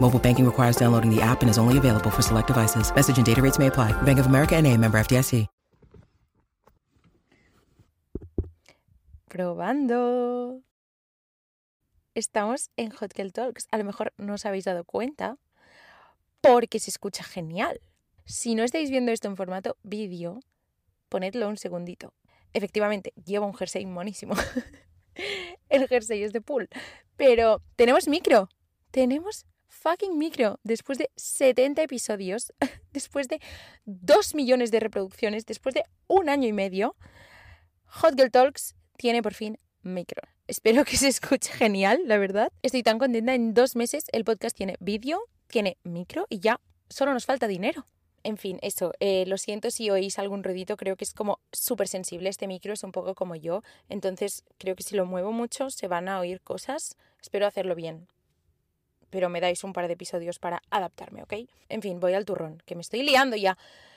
Mobile banking requires downloading the app and is only available for select devices. Message and data rates may apply. Bank of America and a member FDIC. Probando. Estamos en Hot Girl Talks. A lo mejor no os habéis dado cuenta porque se escucha genial. Si no estáis viendo esto en formato vídeo, ponedlo un segundito. Efectivamente, llevo un jersey monísimo. El jersey es de pool. Pero tenemos micro. Tenemos fucking micro. Después de 70 episodios, después de 2 millones de reproducciones, después de un año y medio, Hot Girl Talks tiene por fin micro. Espero que se escuche genial, la verdad. Estoy tan contenta. En dos meses el podcast tiene vídeo, tiene micro y ya solo nos falta dinero. En fin, eso, eh, lo siento si oís algún ruidito, creo que es como súper sensible, este micro es un poco como yo, entonces creo que si lo muevo mucho se van a oír cosas, espero hacerlo bien, pero me dais un par de episodios para adaptarme, ¿ok? En fin, voy al turrón, que me estoy liando ya.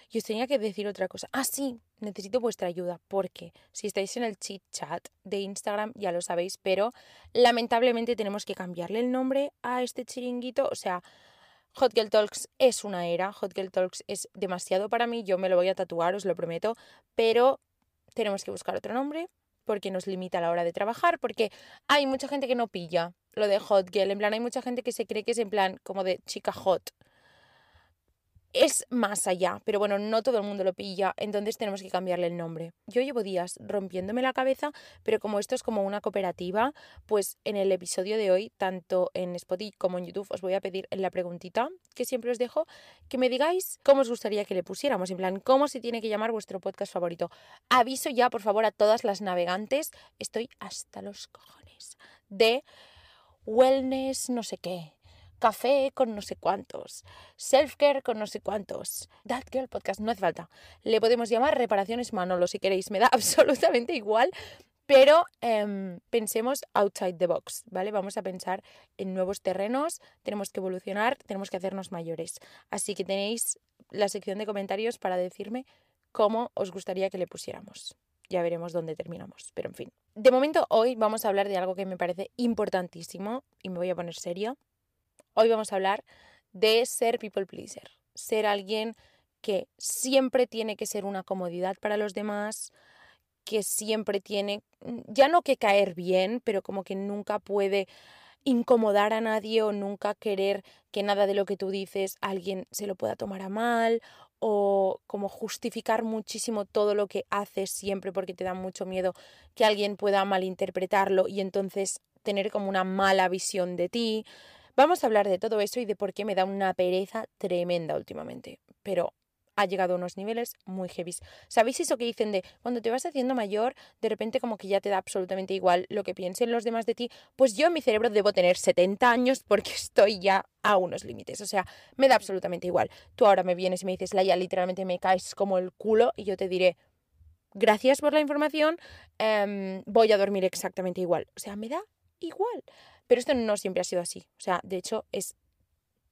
Y os tenía que decir otra cosa. Ah, sí, necesito vuestra ayuda, porque si estáis en el chit chat de Instagram ya lo sabéis, pero lamentablemente tenemos que cambiarle el nombre a este chiringuito, o sea... Hot Girl Talks es una era, Hot Girl Talks es demasiado para mí, yo me lo voy a tatuar, os lo prometo, pero tenemos que buscar otro nombre porque nos limita a la hora de trabajar, porque hay mucha gente que no pilla lo de Hot Girl, en plan hay mucha gente que se cree que es en plan como de chica hot es más allá, pero bueno, no todo el mundo lo pilla, entonces tenemos que cambiarle el nombre. Yo llevo días rompiéndome la cabeza, pero como esto es como una cooperativa, pues en el episodio de hoy, tanto en Spotify como en YouTube, os voy a pedir en la preguntita que siempre os dejo, que me digáis cómo os gustaría que le pusiéramos, en plan, cómo se tiene que llamar vuestro podcast favorito. Aviso ya, por favor, a todas las navegantes, estoy hasta los cojones de wellness, no sé qué café con no sé cuántos, self-care con no sé cuántos. That Girl Podcast, no hace falta. Le podemos llamar reparaciones Manolo si queréis, me da absolutamente igual. Pero em, pensemos outside the box, ¿vale? Vamos a pensar en nuevos terrenos, tenemos que evolucionar, tenemos que hacernos mayores. Así que tenéis la sección de comentarios para decirme cómo os gustaría que le pusiéramos. Ya veremos dónde terminamos, pero en fin. De momento hoy vamos a hablar de algo que me parece importantísimo y me voy a poner seria. Hoy vamos a hablar de ser people pleaser, ser alguien que siempre tiene que ser una comodidad para los demás, que siempre tiene, mm, ya no que caer bien, pero como que nunca puede incomodar a nadie o nunca querer que nada de lo que tú dices alguien se lo pueda tomar a mal o como justificar muchísimo todo lo que haces siempre porque te da mucho miedo que alguien pueda malinterpretarlo y entonces tener como una mala visión de ti. Vamos a hablar de todo eso y de por qué me da una pereza tremenda últimamente. Pero ha llegado a unos niveles muy heavy. ¿Sabéis eso que dicen de cuando te vas haciendo mayor, de repente como que ya te da absolutamente igual lo que piensen los demás de ti? Pues yo en mi cerebro debo tener 70 años porque estoy ya a unos límites. O sea, me da absolutamente igual. Tú ahora me vienes y me dices, Laia, literalmente me caes como el culo y yo te diré, gracias por la información, em, voy a dormir exactamente igual. O sea, me da igual. Pero esto no siempre ha sido así. O sea, de hecho, es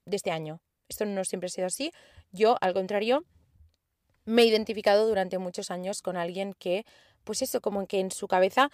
de este año. Esto no siempre ha sido así. Yo, al contrario, me he identificado durante muchos años con alguien que, pues eso, como que en su cabeza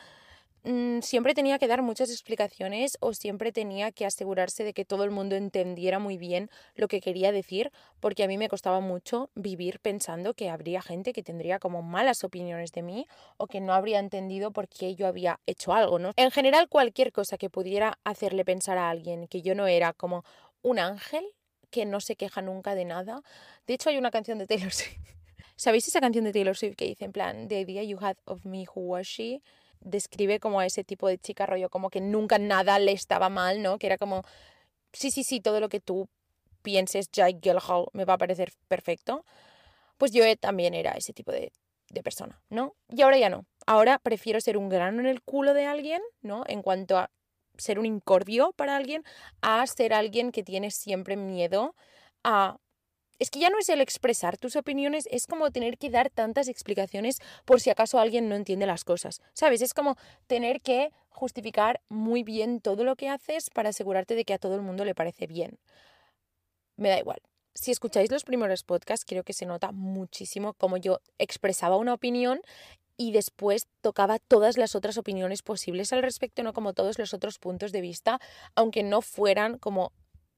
Mm, siempre tenía que dar muchas explicaciones o siempre tenía que asegurarse de que todo el mundo entendiera muy bien lo que quería decir, porque a mí me costaba mucho vivir pensando que habría gente que tendría como malas opiniones de mí o que no habría entendido por qué yo había hecho algo, ¿no? En general, cualquier cosa que pudiera hacerle pensar a alguien que yo no era como un ángel que no se queja nunca de nada. De hecho, hay una canción de Taylor Swift. ¿Sabéis esa canción de Taylor Swift que dice en plan, The idea you had of me, who was she? Describe como a ese tipo de chica rollo, como que nunca nada le estaba mal, ¿no? Que era como, sí, sí, sí, todo lo que tú pienses, Jake Gyllenhaal, me va a parecer perfecto. Pues yo también era ese tipo de, de persona, ¿no? Y ahora ya no. Ahora prefiero ser un grano en el culo de alguien, ¿no? En cuanto a ser un incordio para alguien, a ser alguien que tiene siempre miedo a es que ya no es el expresar tus opiniones, es como tener que dar tantas explicaciones por si acaso alguien no entiende las cosas. ¿Sabes? Es como tener que justificar muy bien todo lo que haces para asegurarte de que a todo el mundo le parece bien. Me da igual. Si escucháis los primeros podcasts, creo que se nota muchísimo cómo yo expresaba una opinión y después tocaba todas las otras opiniones posibles al respecto, no como todos los otros puntos de vista, aunque no fueran como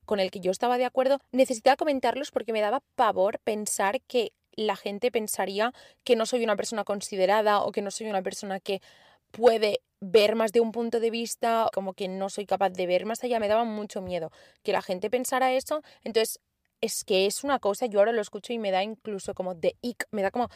con el que yo estaba de acuerdo, necesitaba comentarlos porque me daba pavor pensar que la gente pensaría que no soy una persona considerada o que no soy una persona que puede ver más de un punto de vista, como que no soy capaz de ver más allá, me daba mucho miedo que la gente pensara eso, entonces es que es una cosa, yo ahora lo escucho y me da incluso como de ic, me da como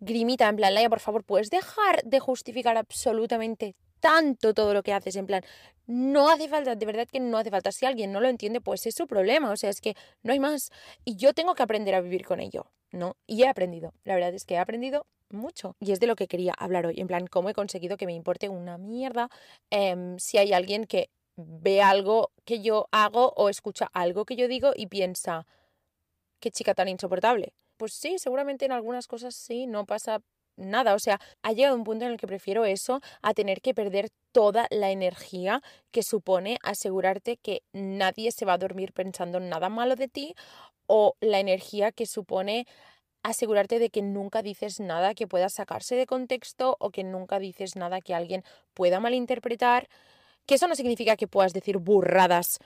grimita, en plan, Laia, por favor, ¿puedes dejar de justificar absolutamente tanto todo lo que haces, en plan, no hace falta, de verdad que no hace falta. Si alguien no lo entiende, pues es su problema, o sea, es que no hay más. Y yo tengo que aprender a vivir con ello, ¿no? Y he aprendido, la verdad es que he aprendido mucho. Y es de lo que quería hablar hoy, en plan, cómo he conseguido que me importe una mierda em, si hay alguien que ve algo que yo hago o escucha algo que yo digo y piensa, qué chica tan insoportable. Pues sí, seguramente en algunas cosas sí, no pasa nada. O sea, ha llegado un punto en el que prefiero eso a tener que perder toda la energía que supone asegurarte que nadie se va a dormir pensando nada malo de ti o la energía que supone asegurarte de que nunca dices nada que pueda sacarse de contexto o que nunca dices nada que alguien pueda malinterpretar. Que eso no significa que puedas decir burradas,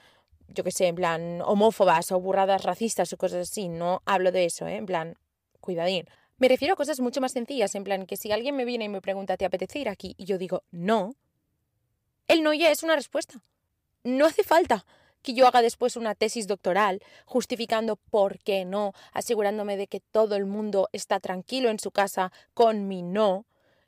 yo que sé, en plan homófobas o burradas racistas o cosas así. No hablo de eso, ¿eh? En plan, cuidadín. Me refiero a cosas mucho más sencillas, en plan que si alguien me viene y me pregunta, ¿te apetece ir aquí? Y yo digo, no. El no ya es una respuesta. No hace falta que yo haga después una tesis doctoral justificando por qué no, asegurándome de que todo el mundo está tranquilo en su casa con mi no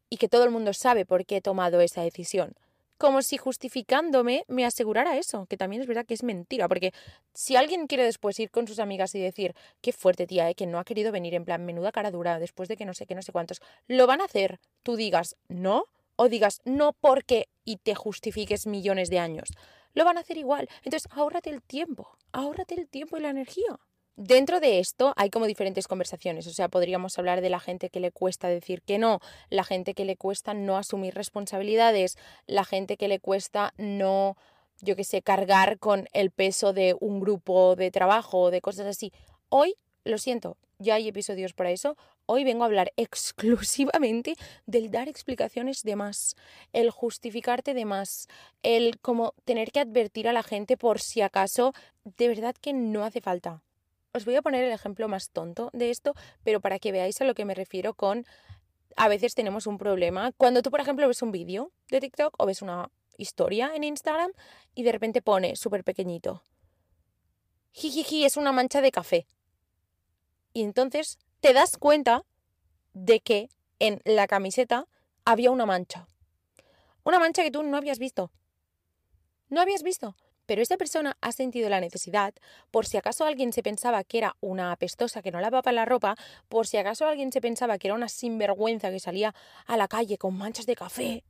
y que todo el mundo sabe por qué he tomado esa decisión como si justificándome me asegurara eso, que también es verdad que es mentira, porque si alguien quiere después ir con sus amigas y decir, qué fuerte tía, ¿eh? que no ha querido venir en plan menuda cara dura después de que no sé qué, no sé cuántos, lo van a hacer, tú digas no o digas no porque y te justifiques millones de años, lo van a hacer igual. Entonces, ahórrate el tiempo, ahórrate el tiempo y la energía. Dentro de esto hay como diferentes conversaciones, o sea, podríamos hablar de la gente que le cuesta decir que no, la gente que le cuesta no asumir responsabilidades, la gente que le cuesta no, yo qué sé, cargar con el peso de un grupo de trabajo o de cosas así. Hoy, lo siento, ya hay episodios para eso, hoy vengo a hablar exclusivamente del dar explicaciones de más, el justificarte de más, el como tener que advertir a la gente por si acaso de verdad que no hace falta. Os voy a poner el ejemplo más tonto de esto, pero para que veáis a lo que me refiero con a veces tenemos un problema. Cuando tú, por ejemplo, ves un vídeo de TikTok o ves una historia en Instagram y de repente pone súper pequeñito. Jijiji, es una mancha de café. Y entonces te das cuenta de que en la camiseta había una mancha. Una mancha que tú no habías visto. No habías visto. Pero esa persona ha sentido la necesidad, por si acaso alguien se pensaba que era una apestosa que no lavaba la ropa, por si acaso alguien se pensaba que era una sinvergüenza que salía a la calle con manchas de café,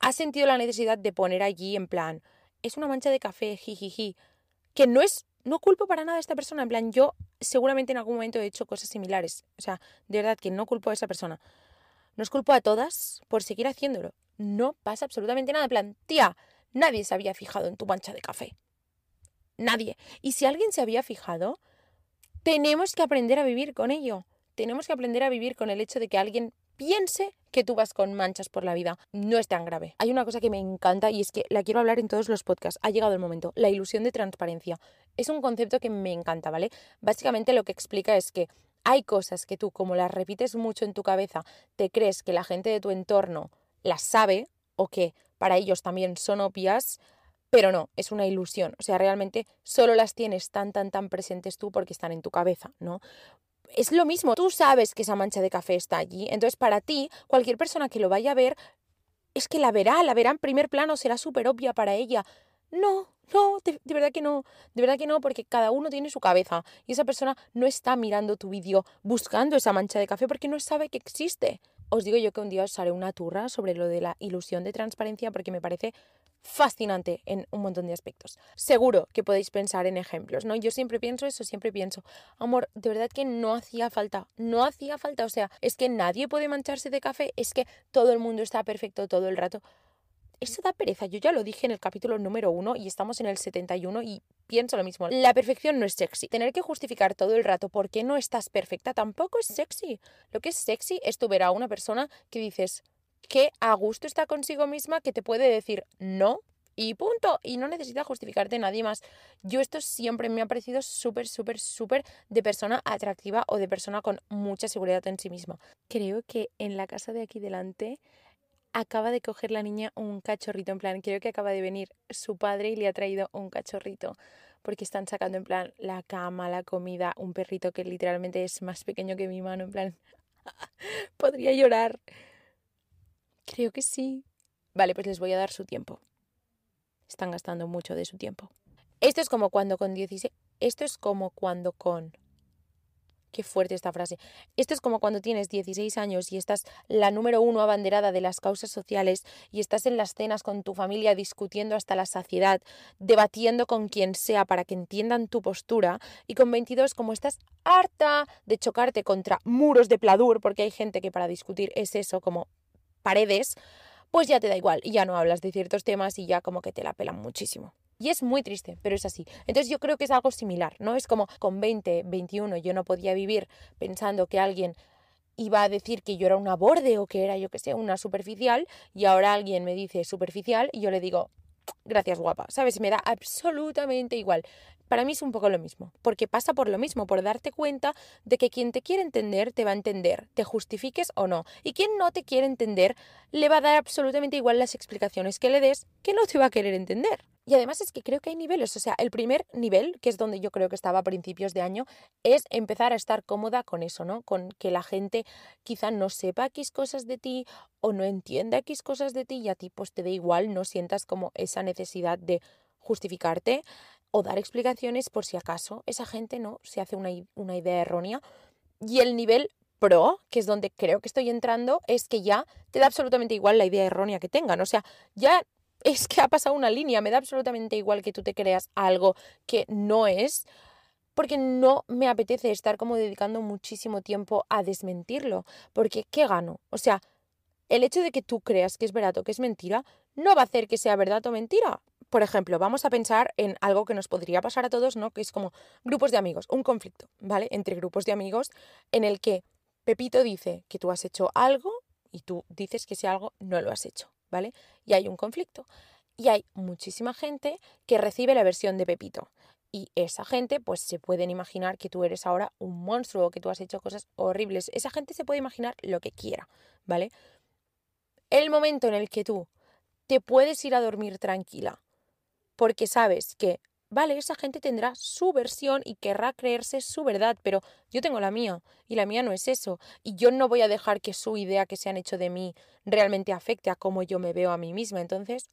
ha sentido la necesidad de poner allí en plan, es una mancha de café, jijiji, que no es, no culpo para nada a esta persona, en plan, yo seguramente en algún momento he hecho cosas similares, o sea, de verdad que no culpo a esa persona. No os culpo a todas por seguir haciéndolo. No pasa absolutamente nada, en plan, tía, Nadie se había fijado en tu mancha de café. Nadie. Y si alguien se había fijado, tenemos que aprender a vivir con ello. Tenemos que aprender a vivir con el hecho de que alguien piense que tú vas con manchas por la vida. No es tan grave. Hay una cosa que me encanta y es que la quiero hablar en todos los podcasts. Ha llegado el momento. La ilusión de transparencia. Es un concepto que me encanta, ¿vale? Básicamente lo que explica es que hay cosas que tú, como las repites mucho en tu cabeza, te crees que la gente de tu entorno las sabe o que para ellos también son obvias, pero no, es una ilusión. O sea, realmente solo las tienes tan, tan, tan presentes tú porque están en tu cabeza, ¿no? Es lo mismo, tú sabes que esa mancha de café está allí, entonces para ti, cualquier persona que lo vaya a ver es que la verá, la verá en primer plano, será súper obvia para ella. No, no, de, verdad que no, de verdad que no, porque cada uno tiene su cabeza y esa persona no está mirando tu vídeo buscando esa mancha de café porque no sabe que existe. Os digo yo que un día os haré una turra sobre lo de la ilusión de transparencia porque me parece fascinante en un montón de aspectos. Seguro que podéis pensar en ejemplos, ¿no? Yo siempre pienso eso, siempre pienso, amor, de verdad que no hacía falta, no hacía falta, o sea, es que nadie puede mancharse de café, es que todo el mundo está perfecto todo el rato. Eso da pereza, yo ya lo dije en el capítulo número uno y estamos en el 71 y pienso lo mismo. La perfección no es sexy. Tener que justificar todo el rato por qué no estás perfecta tampoco es sexy. Lo que es sexy es tu ver a una persona que dices, que a gusto está consigo misma, que te puede decir no y punto. Y no necesita justificarte nadie más. Yo esto siempre me ha parecido súper, súper, súper de persona atractiva o de persona con mucha seguridad en sí misma. Creo que en la casa de aquí delante acaba de coger la niña un cachorrito. En plan, creo que acaba de venir su padre y le ha traído un cachorrito. Porque están sacando en plan la cama, la comida, un perrito que literalmente es más pequeño que mi mano. En plan, podría llorar. Creo que sí. Vale, pues les voy a dar su tiempo. Están gastando mucho de su tiempo. Esto es como cuando con 16... Esto es como cuando con... Qué fuerte esta frase. Esto es como cuando tienes 16 años y estás la número uno abanderada de las causas sociales y estás en las cenas con tu familia discutiendo hasta la saciedad, debatiendo con quien sea para que entiendan tu postura y con 22 como estás harta de chocarte contra muros de pladur, porque hay gente que para discutir es eso, como paredes, pues ya te da igual y ya no hablas de ciertos temas y ya como que te la pelan muchísimo. Y es muy triste, pero es así. Entonces yo creo que es algo similar, ¿no? Es como con 20, 21 yo no podía vivir pensando que alguien iba a decir que yo era una borde o que era, yo que sé, una superficial y ahora alguien me dice superficial y yo le digo, gracias guapa, ¿sabes? Me da absolutamente igual. Para mí es un poco lo mismo, porque pasa por lo mismo, por darte cuenta de que quien te quiere entender te va a entender, te justifiques o no, y quien no te quiere entender le va a dar absolutamente igual las explicaciones que le des, que no te va a querer entender. Y además es que creo que hay niveles, o sea, el primer nivel, que es donde yo creo que estaba a principios de año, es empezar a estar cómoda con eso, ¿no? Con que la gente quizá no sepa X cosas de ti o no entienda X cosas de ti y a ti pues te da igual, no sientas como esa necesidad de justificarte o dar explicaciones por si acaso esa gente no se hace una, una idea errónea. Y el nivel pro, que es donde creo que estoy entrando, es que ya te da absolutamente igual la idea errónea que tengan. O sea, ya es que ha pasado una línea, me da absolutamente igual que tú te creas algo que no es, porque no me apetece estar como dedicando muchísimo tiempo a desmentirlo, porque ¿qué gano? O sea, el hecho de que tú creas que es verdad o que es mentira no va a hacer que sea verdad o mentira por ejemplo, vamos a pensar en algo que nos podría pasar a todos, ¿no? Que es como grupos de amigos, un conflicto, ¿vale? Entre grupos de amigos en el que Pepito dice que tú has hecho algo y tú dices que ese algo no lo has hecho, ¿vale? Y hay un conflicto. Y hay muchísima gente que recibe la versión de Pepito. Y esa gente, pues se pueden imaginar que tú eres ahora un monstruo que tú has hecho cosas horribles. Esa gente se puede imaginar lo que quiera, ¿vale? El momento en el que tú te puedes ir a dormir tranquila porque sabes que, vale, esa gente tendrá su versión y querrá creerse su verdad, pero yo tengo la mía y la mía no es eso. Y yo no voy a dejar que su idea que se han hecho de mí realmente afecte a cómo yo me veo a mí misma. Entonces,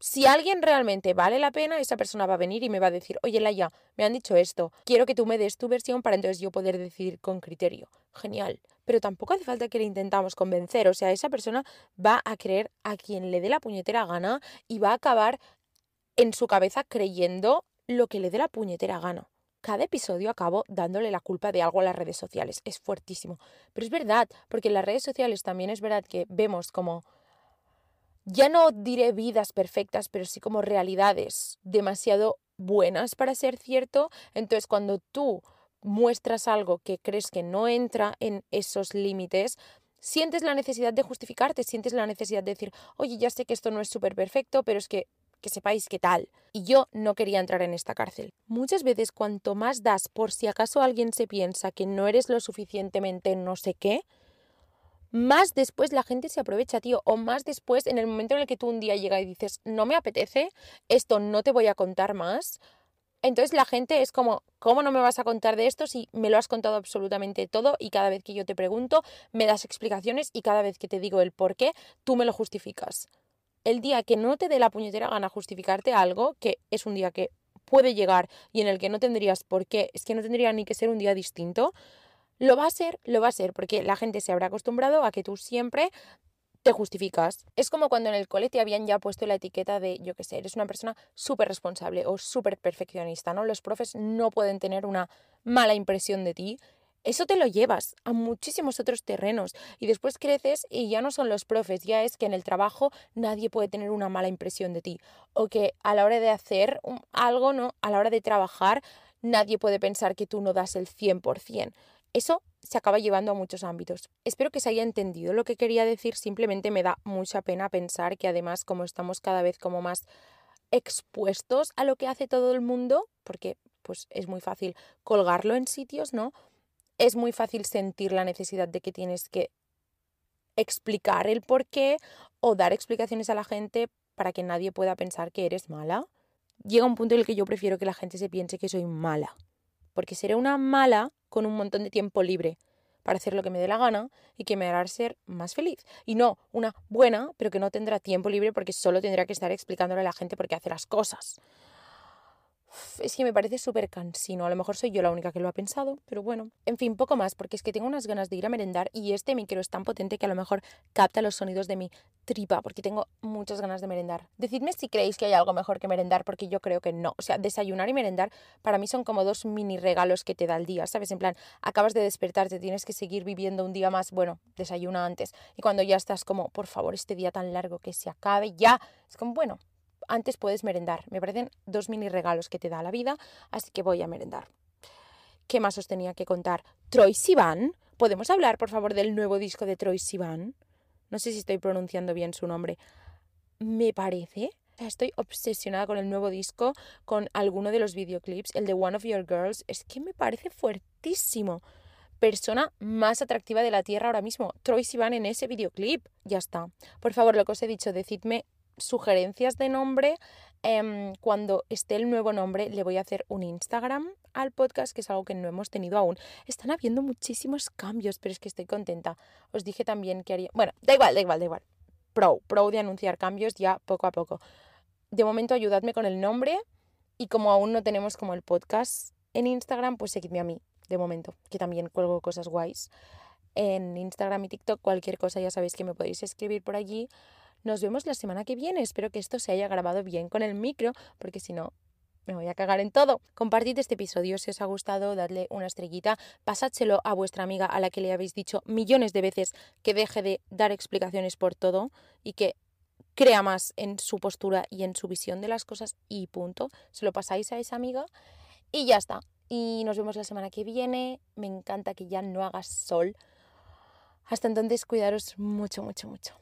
si alguien realmente vale la pena, esa persona va a venir y me va a decir, oye Laia, me han dicho esto, quiero que tú me des tu versión para entonces yo poder decidir con criterio. Genial. Pero tampoco hace falta que le intentamos convencer, o sea, esa persona va a creer a quien le dé la puñetera gana y va a acabar en su cabeza creyendo lo que le dé la puñetera gana. Cada episodio acabo dándole la culpa de algo a las redes sociales. Es fuertísimo. Pero es verdad, porque en las redes sociales también es verdad que vemos como, ya no diré vidas perfectas, pero sí como realidades demasiado buenas para ser cierto. Entonces cuando tú muestras algo que crees que no entra en esos límites, sientes la necesidad de justificarte, sientes la necesidad de decir, oye, ya sé que esto no es súper perfecto, pero es que que sepáis qué tal. Y yo no quería entrar en esta cárcel. Muchas veces cuanto más das por si acaso alguien se piensa que no eres lo suficientemente no sé qué, más después la gente se aprovecha, tío, o más después en el momento en el que tú un día llegas y dices, no me apetece, esto no te voy a contar más, Entonces la gente es como, ¿cómo no me vas a contar de esto si me lo has contado absolutamente todo y cada vez que yo te pregunto me das explicaciones y cada vez que te digo el por qué, tú me lo justificas? El día que no te dé la puñetera gana justificarte algo, que es un día que puede llegar y en el que no tendrías por qué, es que no tendría ni que ser un día distinto, lo va a ser, lo va a ser, porque la gente se habrá acostumbrado a que tú siempre te justificas. Es como cuando en el cole te habían ya puesto la etiqueta de, yo qué sé, eres una persona súper responsable o súper perfeccionista, ¿no? Los profes no pueden tener una mala impresión de ti. Eso te lo llevas a muchísimos otros terrenos y después creces y ya no son los profes, ya es que en el trabajo nadie puede tener una mala impresión de ti o que a la hora de hacer algo, ¿no? A la hora de trabajar nadie puede pensar que tú no das el 100%. Eso se acaba llevando a muchos ámbitos. Espero que se haya entendido lo que quería decir, simplemente me da mucha pena pensar que además como estamos cada vez como más expuestos a lo que hace todo el mundo, porque pues es muy fácil colgarlo en sitios, ¿no? Es muy fácil sentir la necesidad de que tienes que explicar el por qué o dar explicaciones a la gente para que nadie pueda pensar que eres mala. Llega un punto en el que yo prefiero que la gente se piense que soy mala porque seré una mala con un montón de tiempo libre para hacer lo que me dé la gana y que me hará ser más feliz. Y no una buena, pero que no tendrá tiempo libre porque solo tendrá que estar explicándole a la gente por qué hace las cosas es que me parece súper cansino. A lo mejor soy yo la única que lo ha pensado, pero bueno. En fin, poco más, porque es que tengo unas ganas de ir a merendar y este micro es tan potente que a lo mejor capta los sonidos de mi tripa, porque tengo muchas ganas de merendar. Decidme si creéis que hay algo mejor que merendar, porque yo creo que no. O sea, desayunar y merendar para mí son como dos mini regalos que te da el día, ¿sabes? En plan, acabas de despertarte, tienes que seguir viviendo un día más, bueno, desayuna antes. Y cuando ya estás como, por favor, este día tan largo que se acabe ya, es como, bueno, antes puedes merendar. Me parecen dos mini regalos que te da la vida, así que voy a merendar. ¿Qué más os tenía que contar? Troy Sivan. ¿Podemos hablar, por favor, del nuevo disco de Troy Sivan? No sé si estoy pronunciando bien su nombre. Me parece. Estoy obsesionada con el nuevo disco, con alguno de los videoclips, el de One of Your Girls. Es que me parece fuertísimo. Persona más atractiva de la Tierra ahora mismo. Troy Sivan en ese videoclip. Ya está. Por favor, lo que os he dicho, decidme sugerencias de nombre. Em, cuando esté el nuevo nombre, le voy a hacer un Instagram al podcast, que es algo que no hemos tenido aún. Están habiendo muchísimos cambios, pero es que estoy contenta. Os dije también que haría. Bueno, da igual, da igual, da igual. Pro, pro de anunciar cambios ya poco a poco. De momento, ayudadme con el nombre. Y como aún no tenemos como el podcast en Instagram, pues seguidme a mí, de momento, que también cuelgo cosas guays. En Instagram y TikTok, cualquier cosa ya sabéis que me podéis escribir por allí. Nos vemos la semana que viene. Espero que esto se haya grabado bien con el micro, porque si no, me voy a cagar en todo. Compartid este episodio si os ha gustado, dadle una estrellita, pasádselo a vuestra amiga a la que le habéis dicho millones de veces que deje de dar explicaciones por todo y que crea más en su postura y en su visión de las cosas y punto. Se lo pasáis a esa amiga y ya está. Y nos vemos la semana que viene. Me encanta que ya no hagas sol. Hasta entonces, cuidaros mucho, mucho, mucho.